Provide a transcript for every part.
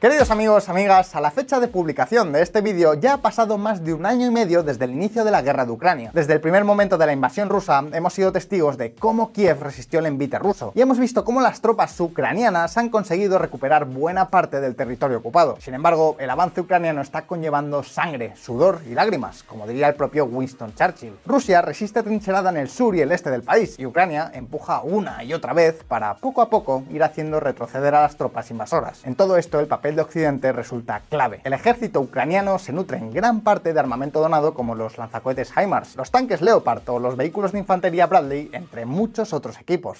Queridos amigos, amigas, a la fecha de publicación de este vídeo ya ha pasado más de un año y medio desde el inicio de la guerra de Ucrania. Desde el primer momento de la invasión rusa hemos sido testigos de cómo Kiev resistió el envite ruso y hemos visto cómo las tropas ucranianas han conseguido recuperar buena parte del territorio ocupado. Sin embargo, el avance ucraniano está conllevando sangre, sudor y lágrimas, como diría el propio Winston Churchill. Rusia resiste trincherada en el sur y el este del país y Ucrania empuja una y otra vez para poco a poco ir haciendo retroceder a las tropas invasoras. En todo esto el papel de Occidente resulta clave. El ejército ucraniano se nutre en gran parte de armamento donado como los lanzacohetes HIMARS, los tanques Leopard o los vehículos de infantería Bradley, entre muchos otros equipos.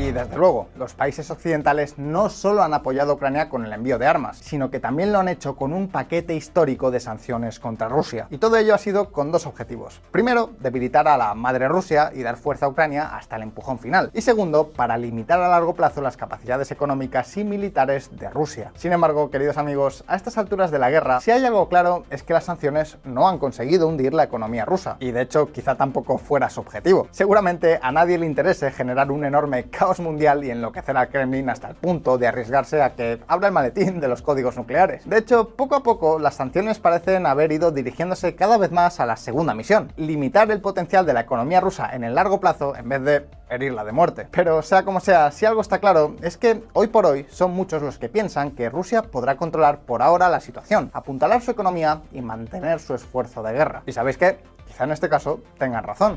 Y desde luego, los países occidentales no solo han apoyado a Ucrania con el envío de armas, sino que también lo han hecho con un paquete histórico de sanciones contra Rusia. Y todo ello ha sido con dos objetivos. Primero, debilitar a la madre Rusia y dar fuerza a Ucrania hasta el empujón final. Y segundo, para limitar a largo plazo las capacidades económicas y militares de Rusia. Sin embargo, queridos amigos, a estas alturas de la guerra, si hay algo claro es que las sanciones no han conseguido hundir la economía rusa. Y de hecho, quizá tampoco fuera su objetivo. Seguramente a nadie le interese generar un enorme caos mundial y enloquecer al Kremlin hasta el punto de arriesgarse a que abra el maletín de los códigos nucleares. De hecho, poco a poco las sanciones parecen haber ido dirigiéndose cada vez más a la segunda misión, limitar el potencial de la economía rusa en el largo plazo en vez de herirla de muerte. Pero sea como sea, si algo está claro es que hoy por hoy son muchos los que piensan que Rusia podrá controlar por ahora la situación, apuntalar su economía y mantener su esfuerzo de guerra. Y sabéis qué, quizá en este caso tengan razón.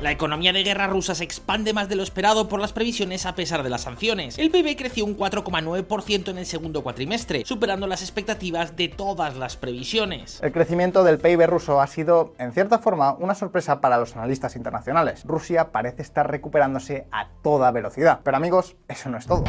La economía de guerra rusa se expande más de lo esperado por las previsiones a pesar de las sanciones. El PIB creció un 4,9% en el segundo cuatrimestre, superando las expectativas de todas las previsiones. El crecimiento del PIB ruso ha sido, en cierta forma, una sorpresa para los analistas internacionales. Rusia parece estar recuperándose a toda velocidad. Pero amigos, eso no es todo.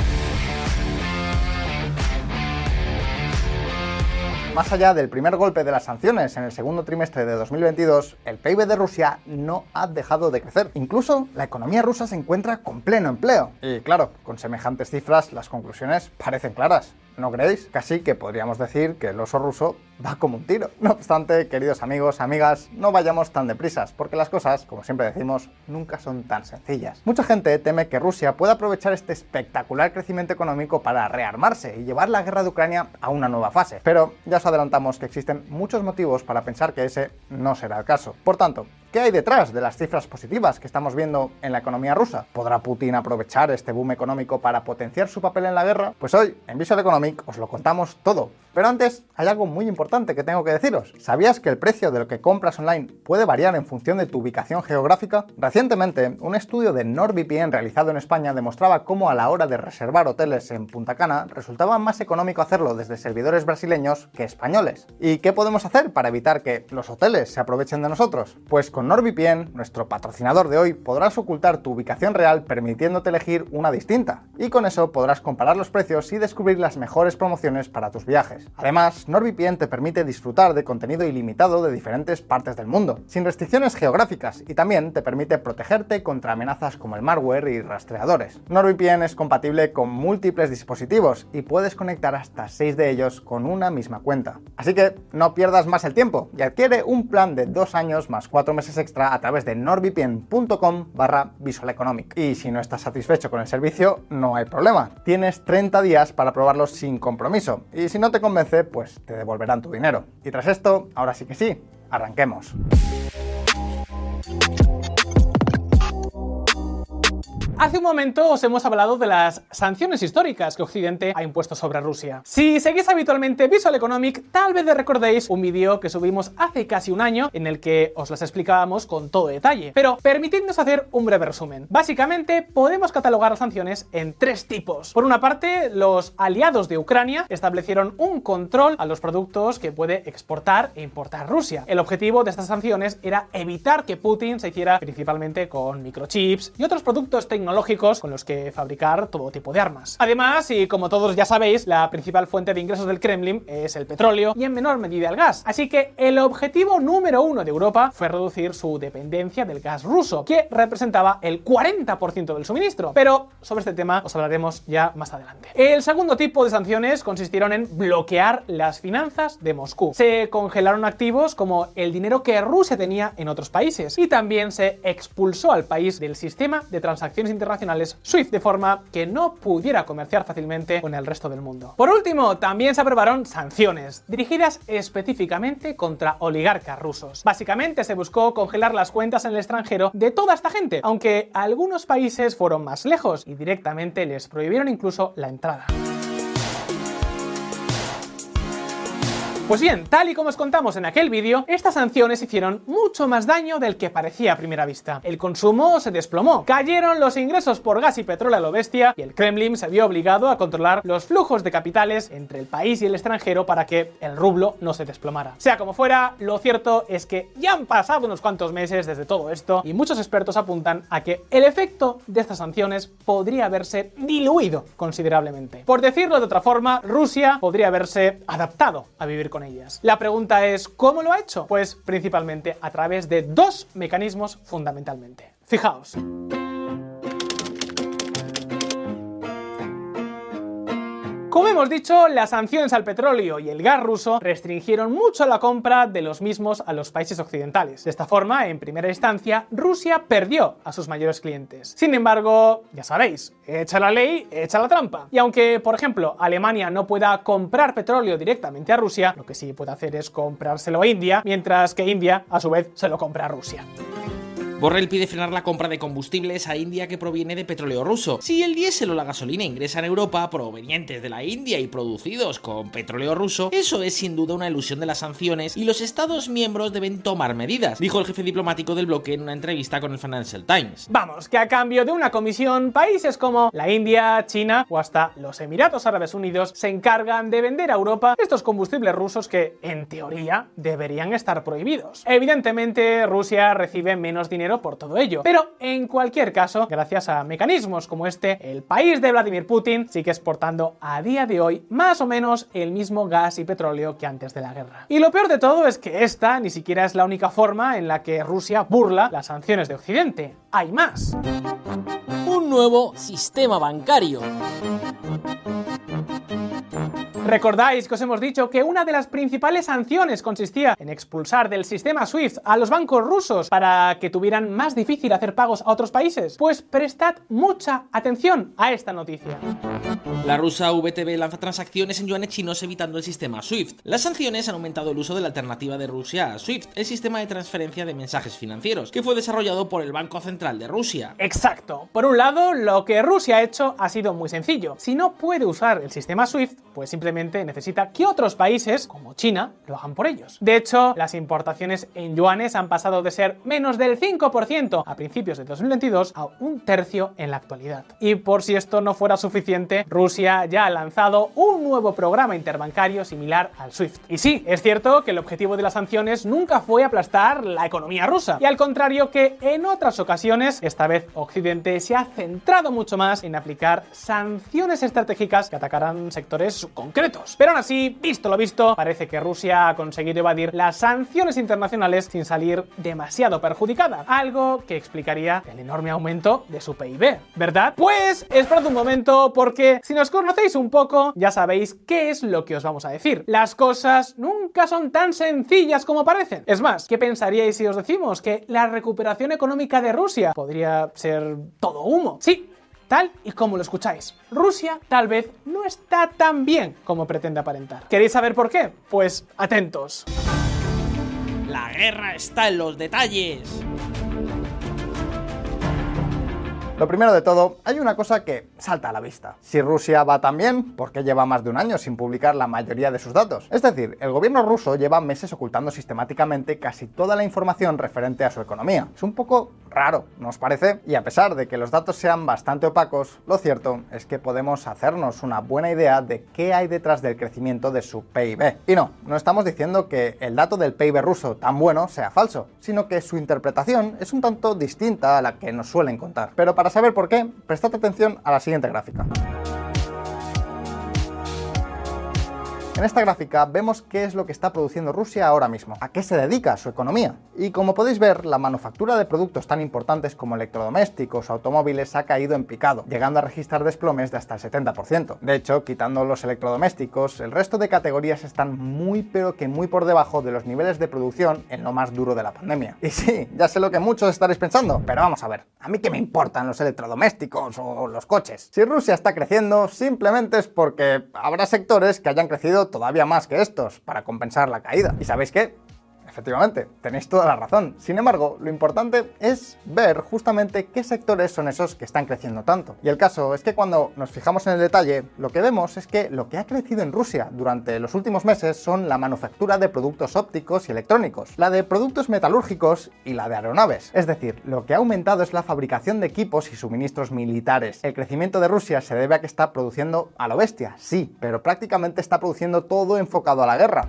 Más allá del primer golpe de las sanciones en el segundo trimestre de 2022, el PIB de Rusia no ha dejado de crecer. Incluso la economía rusa se encuentra con pleno empleo. Y claro, con semejantes cifras las conclusiones parecen claras. ¿no creéis? Casi que podríamos decir que el oso ruso va como un tiro. No obstante, queridos amigos, amigas, no vayamos tan deprisas, porque las cosas, como siempre decimos, nunca son tan sencillas. Mucha gente teme que Rusia pueda aprovechar este espectacular crecimiento económico para rearmarse y llevar la guerra de Ucrania a una nueva fase. Pero ya os adelantamos que existen muchos motivos para pensar que ese no será el caso. Por tanto, ¿Qué hay detrás de las cifras positivas que estamos viendo en la economía rusa? ¿Podrá Putin aprovechar este boom económico para potenciar su papel en la guerra? Pues hoy, en Visual Economic, os lo contamos todo. Pero antes, hay algo muy importante que tengo que deciros. ¿Sabías que el precio de lo que compras online puede variar en función de tu ubicación geográfica? Recientemente, un estudio de NordVPN realizado en España demostraba cómo a la hora de reservar hoteles en Punta Cana resultaba más económico hacerlo desde servidores brasileños que españoles. ¿Y qué podemos hacer para evitar que los hoteles se aprovechen de nosotros? Pues con NordVPN, nuestro patrocinador de hoy, podrás ocultar tu ubicación real permitiéndote elegir una distinta. Y con eso podrás comparar los precios y descubrir las mejores promociones para tus viajes. Además, NordVPN te permite disfrutar de contenido ilimitado de diferentes partes del mundo, sin restricciones geográficas, y también te permite protegerte contra amenazas como el malware y rastreadores. NordVPN es compatible con múltiples dispositivos y puedes conectar hasta 6 de ellos con una misma cuenta. Así que no pierdas más el tiempo y adquiere un plan de 2 años más 4 meses extra a través de nordvpn.com barra visualeconomic. Y si no estás satisfecho con el servicio, no hay problema. Tienes 30 días para probarlo sin compromiso. Y si no te pues te devolverán tu dinero. Y tras esto, ahora sí que sí, arranquemos. Hace un momento os hemos hablado de las sanciones históricas que Occidente ha impuesto sobre Rusia. Si seguís habitualmente Visual Economic, tal vez recordéis un vídeo que subimos hace casi un año en el que os las explicábamos con todo detalle. Pero permitidnos hacer un breve resumen. Básicamente, podemos catalogar las sanciones en tres tipos. Por una parte, los aliados de Ucrania establecieron un control a los productos que puede exportar e importar Rusia. El objetivo de estas sanciones era evitar que Putin se hiciera principalmente con microchips y otros productos tecnológicos tecnológicos con los que fabricar todo tipo de armas. Además, y como todos ya sabéis, la principal fuente de ingresos del Kremlin es el petróleo y en menor medida el gas. Así que el objetivo número uno de Europa fue reducir su dependencia del gas ruso, que representaba el 40% del suministro. Pero sobre este tema os hablaremos ya más adelante. El segundo tipo de sanciones consistieron en bloquear las finanzas de Moscú. Se congelaron activos como el dinero que Rusia tenía en otros países y también se expulsó al país del sistema de transacciones internacionales SWIFT, de forma que no pudiera comerciar fácilmente con el resto del mundo. Por último, también se aprobaron sanciones, dirigidas específicamente contra oligarcas rusos. Básicamente se buscó congelar las cuentas en el extranjero de toda esta gente, aunque algunos países fueron más lejos y directamente les prohibieron incluso la entrada. Pues bien, tal y como os contamos en aquel vídeo, estas sanciones hicieron mucho más daño del que parecía a primera vista. El consumo se desplomó, cayeron los ingresos por gas y petróleo a lo bestia y el Kremlin se vio obligado a controlar los flujos de capitales entre el país y el extranjero para que el rublo no se desplomara. Sea como fuera, lo cierto es que ya han pasado unos cuantos meses desde todo esto y muchos expertos apuntan a que el efecto de estas sanciones podría haberse diluido considerablemente. Por decirlo de otra forma, Rusia podría haberse adaptado a vivir con ellas. La pregunta es, ¿cómo lo ha hecho? Pues principalmente a través de dos mecanismos fundamentalmente. Fijaos. Hemos dicho, las sanciones al petróleo y el gas ruso restringieron mucho la compra de los mismos a los países occidentales. De esta forma, en primera instancia, Rusia perdió a sus mayores clientes. Sin embargo, ya sabéis, echa la ley, echa la trampa. Y aunque, por ejemplo, Alemania no pueda comprar petróleo directamente a Rusia, lo que sí puede hacer es comprárselo a India, mientras que India, a su vez, se lo compra a Rusia. Borrell pide frenar la compra de combustibles a India que proviene de petróleo ruso. Si el diésel o la gasolina ingresan a Europa provenientes de la India y producidos con petróleo ruso, eso es sin duda una ilusión de las sanciones y los Estados miembros deben tomar medidas, dijo el jefe diplomático del bloque en una entrevista con el Financial Times. Vamos, que a cambio de una comisión, países como la India, China o hasta los Emiratos Árabes Unidos se encargan de vender a Europa estos combustibles rusos que, en teoría, deberían estar prohibidos. Evidentemente, Rusia recibe menos dinero por todo ello. Pero en cualquier caso, gracias a mecanismos como este, el país de Vladimir Putin sigue exportando a día de hoy más o menos el mismo gas y petróleo que antes de la guerra. Y lo peor de todo es que esta ni siquiera es la única forma en la que Rusia burla las sanciones de Occidente. Hay más. Un nuevo sistema bancario. Recordáis que os hemos dicho que una de las principales sanciones consistía en expulsar del sistema SWIFT a los bancos rusos para que tuvieran más difícil hacer pagos a otros países. Pues prestad mucha atención a esta noticia. La rusa VTB lanza transacciones en yuanes chinos evitando el sistema SWIFT. Las sanciones han aumentado el uso de la alternativa de Rusia a SWIFT, el sistema de transferencia de mensajes financieros, que fue desarrollado por el Banco Central de Rusia. Exacto. Por un lado, lo que Rusia ha hecho ha sido muy sencillo. Si no puede usar el sistema SWIFT, pues simplemente necesita que otros países, como China, lo hagan por ellos. De hecho, las importaciones en yuanes han pasado de ser menos del 5% a principios de 2022 a un tercio en la actualidad. Y por si esto no fuera suficiente, Rusia ya ha lanzado un nuevo programa interbancario similar al SWIFT. Y sí, es cierto que el objetivo de las sanciones nunca fue aplastar la economía rusa. Y al contrario que en otras ocasiones, esta vez Occidente se ha centrado mucho más en aplicar sanciones estratégicas que atacarán sectores pero aún así, visto lo visto, parece que Rusia ha conseguido evadir las sanciones internacionales sin salir demasiado perjudicada, algo que explicaría el enorme aumento de su PIB, ¿verdad? Pues esperad un momento porque si nos conocéis un poco ya sabéis qué es lo que os vamos a decir. Las cosas nunca son tan sencillas como parecen. Es más, ¿qué pensaríais si os decimos que la recuperación económica de Rusia podría ser todo humo? Sí, tal y como lo escucháis. Rusia tal vez no está tan bien como pretende aparentar. ¿Queréis saber por qué? Pues atentos. La guerra está en los detalles. Lo primero de todo, hay una cosa que salta a la vista. Si Rusia va tan bien, ¿por qué lleva más de un año sin publicar la mayoría de sus datos? Es decir, el gobierno ruso lleva meses ocultando sistemáticamente casi toda la información referente a su economía. Es un poco raro, ¿no os parece? Y a pesar de que los datos sean bastante opacos, lo cierto es que podemos hacernos una buena idea de qué hay detrás del crecimiento de su PIB. Y no, no estamos diciendo que el dato del PIB ruso tan bueno sea falso, sino que su interpretación es un tanto distinta a la que nos suelen contar. Pero para saber por qué, prestad atención a la siguiente gráfica. En esta gráfica vemos qué es lo que está produciendo Rusia ahora mismo, a qué se dedica su economía. Y como podéis ver, la manufactura de productos tan importantes como electrodomésticos o automóviles ha caído en picado, llegando a registrar desplomes de hasta el 70%. De hecho, quitando los electrodomésticos, el resto de categorías están muy pero que muy por debajo de los niveles de producción en lo más duro de la pandemia. Y sí, ya sé lo que muchos estaréis pensando, pero vamos a ver, ¿a mí qué me importan los electrodomésticos o los coches? Si Rusia está creciendo, simplemente es porque habrá sectores que hayan crecido todavía más que estos para compensar la caída. ¿Y sabéis qué? Efectivamente, tenéis toda la razón. Sin embargo, lo importante es ver justamente qué sectores son esos que están creciendo tanto. Y el caso es que cuando nos fijamos en el detalle, lo que vemos es que lo que ha crecido en Rusia durante los últimos meses son la manufactura de productos ópticos y electrónicos, la de productos metalúrgicos y la de aeronaves. Es decir, lo que ha aumentado es la fabricación de equipos y suministros militares. El crecimiento de Rusia se debe a que está produciendo a lo bestia, sí, pero prácticamente está produciendo todo enfocado a la guerra.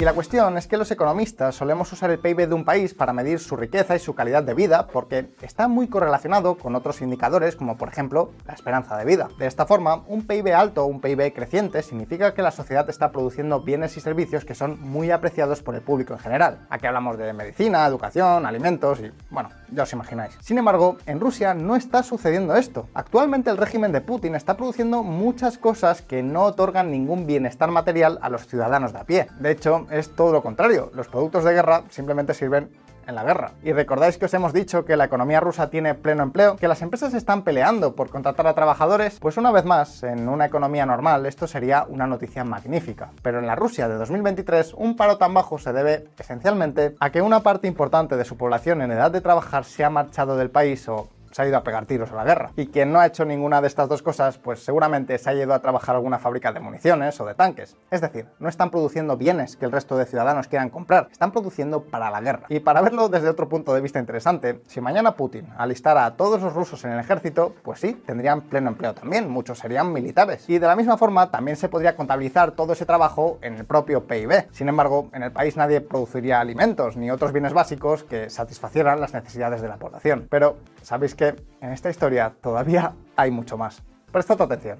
Y la cuestión es que los economistas solemos usar el PIB de un país para medir su riqueza y su calidad de vida porque está muy correlacionado con otros indicadores como por ejemplo la esperanza de vida. De esta forma, un PIB alto o un PIB creciente significa que la sociedad está produciendo bienes y servicios que son muy apreciados por el público en general. Aquí hablamos de medicina, educación, alimentos y bueno, ya os imagináis. Sin embargo, en Rusia no está sucediendo esto. Actualmente el régimen de Putin está produciendo muchas cosas que no otorgan ningún bienestar material a los ciudadanos de a pie. De hecho, es todo lo contrario. Los productos de guerra simplemente sirven en la guerra. Y recordáis que os hemos dicho que la economía rusa tiene pleno empleo, que las empresas están peleando por contratar a trabajadores, pues una vez más, en una economía normal esto sería una noticia magnífica. Pero en la Rusia de 2023, un paro tan bajo se debe esencialmente a que una parte importante de su población en edad de trabajar se ha marchado del país o se ha ido a pegar tiros a la guerra. Y quien no ha hecho ninguna de estas dos cosas, pues seguramente se ha ido a trabajar alguna fábrica de municiones o de tanques. Es decir, no están produciendo bienes que el resto de ciudadanos quieran comprar, están produciendo para la guerra. Y para verlo desde otro punto de vista interesante, si mañana Putin alistara a todos los rusos en el ejército, pues sí, tendrían pleno empleo también, muchos serían militares. Y de la misma forma, también se podría contabilizar todo ese trabajo en el propio PIB. Sin embargo, en el país nadie produciría alimentos ni otros bienes básicos que satisfacieran las necesidades de la población. Pero, ¿sabéis que en esta historia todavía hay mucho más. Prestad atención.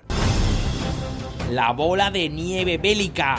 La bola de nieve bélica.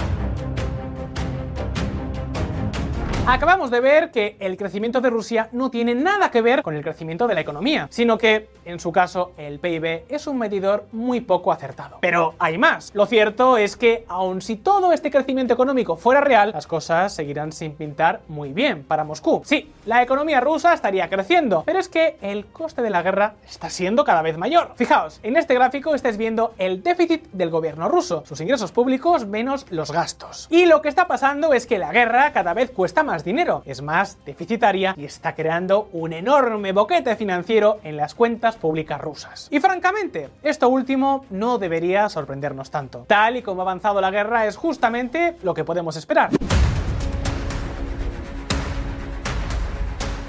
Acabamos de ver que el crecimiento de Rusia no tiene nada que ver con el crecimiento de la economía, sino que, en su caso, el PIB es un medidor muy poco acertado. Pero hay más. Lo cierto es que, aun si todo este crecimiento económico fuera real, las cosas seguirán sin pintar muy bien para Moscú. Sí, la economía rusa estaría creciendo, pero es que el coste de la guerra está siendo cada vez mayor. Fijaos, en este gráfico estáis viendo el déficit del gobierno ruso, sus ingresos públicos menos los gastos. Y lo que está pasando es que la guerra cada vez cuesta más más dinero, es más deficitaria y está creando un enorme boquete financiero en las cuentas públicas rusas. Y francamente, esto último no debería sorprendernos tanto. Tal y como ha avanzado la guerra es justamente lo que podemos esperar.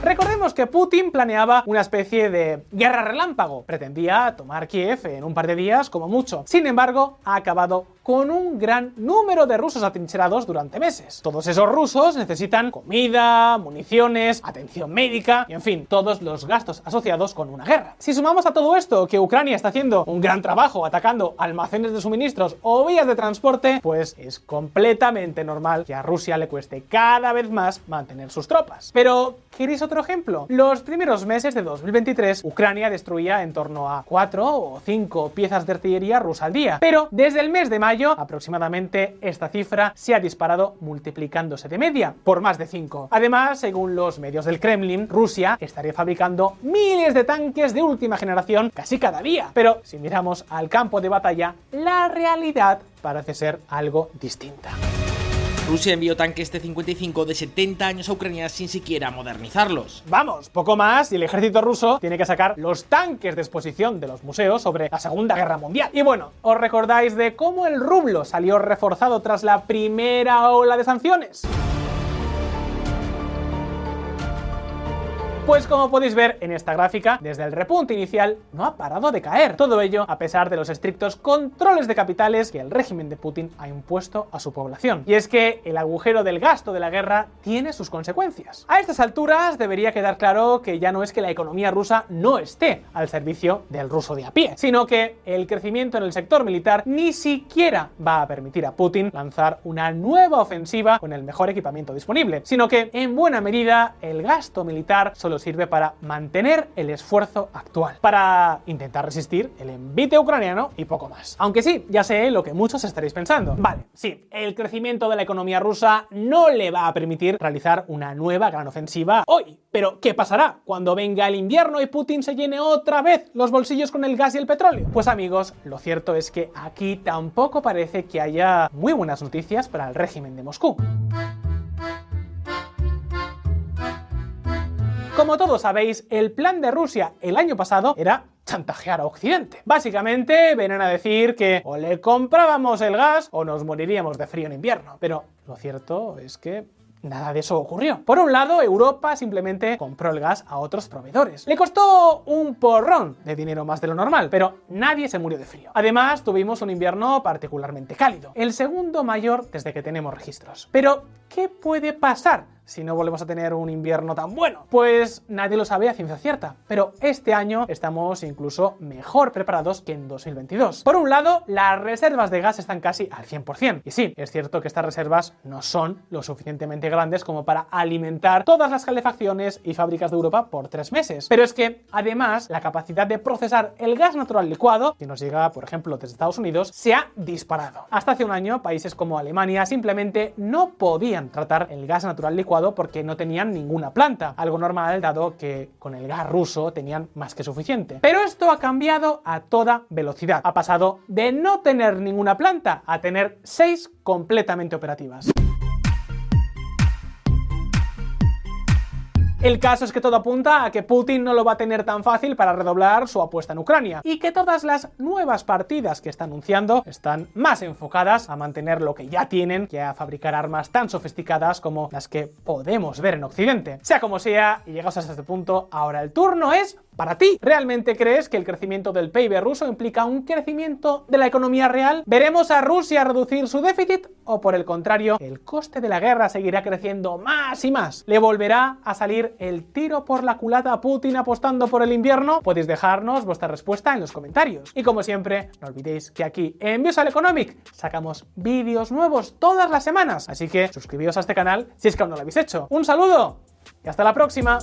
Recordemos que Putin planeaba una especie de guerra relámpago. Pretendía tomar Kiev en un par de días como mucho. Sin embargo, ha acabado con un gran número de rusos atrincherados durante meses. Todos esos rusos necesitan comida, municiones, atención médica y en fin, todos los gastos asociados con una guerra. Si sumamos a todo esto que Ucrania está haciendo un gran trabajo atacando almacenes de suministros o vías de transporte, pues es completamente normal que a Rusia le cueste cada vez más mantener sus tropas. Pero, ¿queréis otro ejemplo? Los primeros meses de 2023, Ucrania destruía en torno a 4 o 5 piezas de artillería rusa al día, pero desde el mes de mayo aproximadamente esta cifra se ha disparado multiplicándose de media por más de 5. Además, según los medios del Kremlin, Rusia estaría fabricando miles de tanques de última generación casi cada día. Pero si miramos al campo de batalla, la realidad parece ser algo distinta. Rusia envió tanques T-55 de 70 años a Ucrania sin siquiera modernizarlos. Vamos, poco más y el ejército ruso tiene que sacar los tanques de exposición de los museos sobre la Segunda Guerra Mundial. Y bueno, ¿os recordáis de cómo el rublo salió reforzado tras la primera ola de sanciones? Pues como podéis ver en esta gráfica, desde el repunte inicial no ha parado de caer. Todo ello a pesar de los estrictos controles de capitales que el régimen de Putin ha impuesto a su población. Y es que el agujero del gasto de la guerra tiene sus consecuencias. A estas alturas debería quedar claro que ya no es que la economía rusa no esté al servicio del ruso de a pie, sino que el crecimiento en el sector militar ni siquiera va a permitir a Putin lanzar una nueva ofensiva con el mejor equipamiento disponible, sino que en buena medida el gasto militar sirve para mantener el esfuerzo actual, para intentar resistir el envite ucraniano y poco más. Aunque sí, ya sé lo que muchos estaréis pensando. Vale, sí, el crecimiento de la economía rusa no le va a permitir realizar una nueva gran ofensiva hoy. Pero, ¿qué pasará cuando venga el invierno y Putin se llene otra vez los bolsillos con el gas y el petróleo? Pues amigos, lo cierto es que aquí tampoco parece que haya muy buenas noticias para el régimen de Moscú. Como todos sabéis, el plan de Rusia el año pasado era chantajear a Occidente. Básicamente venían a decir que o le comprábamos el gas o nos moriríamos de frío en invierno. Pero lo cierto es que Nada de eso ocurrió. Por un lado, Europa simplemente compró el gas a otros proveedores. Le costó un porrón de dinero más de lo normal, pero nadie se murió de frío. Además, tuvimos un invierno particularmente cálido, el segundo mayor desde que tenemos registros. Pero, ¿qué puede pasar si no volvemos a tener un invierno tan bueno? Pues nadie lo sabe a ciencia cierta, pero este año estamos incluso mejor preparados que en 2022. Por un lado, las reservas de gas están casi al 100%. Y sí, es cierto que estas reservas no son lo suficientemente grandes como para alimentar todas las calefacciones y fábricas de Europa por tres meses. Pero es que, además, la capacidad de procesar el gas natural licuado, que nos llega, por ejemplo, desde Estados Unidos, se ha disparado. Hasta hace un año, países como Alemania simplemente no tratar el gas natural licuado porque no tenían ninguna planta, algo normal dado que con el gas ruso tenían más que suficiente. Pero esto ha cambiado a toda velocidad. Ha pasado de no tener ninguna planta a tener seis completamente operativas. El caso es que todo apunta a que Putin no lo va a tener tan fácil para redoblar su apuesta en Ucrania y que todas las nuevas partidas que está anunciando están más enfocadas a mantener lo que ya tienen que a fabricar armas tan sofisticadas como las que podemos ver en Occidente. Sea como sea, y llegados hasta este punto, ahora el turno es para ti. ¿Realmente crees que el crecimiento del PIB ruso implica un crecimiento de la economía real? ¿Veremos a Rusia reducir su déficit o por el contrario, el coste de la guerra seguirá creciendo más y más? ¿Le volverá a salir el tiro por la culata a Putin apostando por el invierno? Podéis dejarnos vuestra respuesta en los comentarios. Y como siempre, no olvidéis que aquí en Visual Economic sacamos vídeos nuevos todas las semanas, así que suscribíos a este canal si es que aún no lo habéis hecho. Un saludo y hasta la próxima.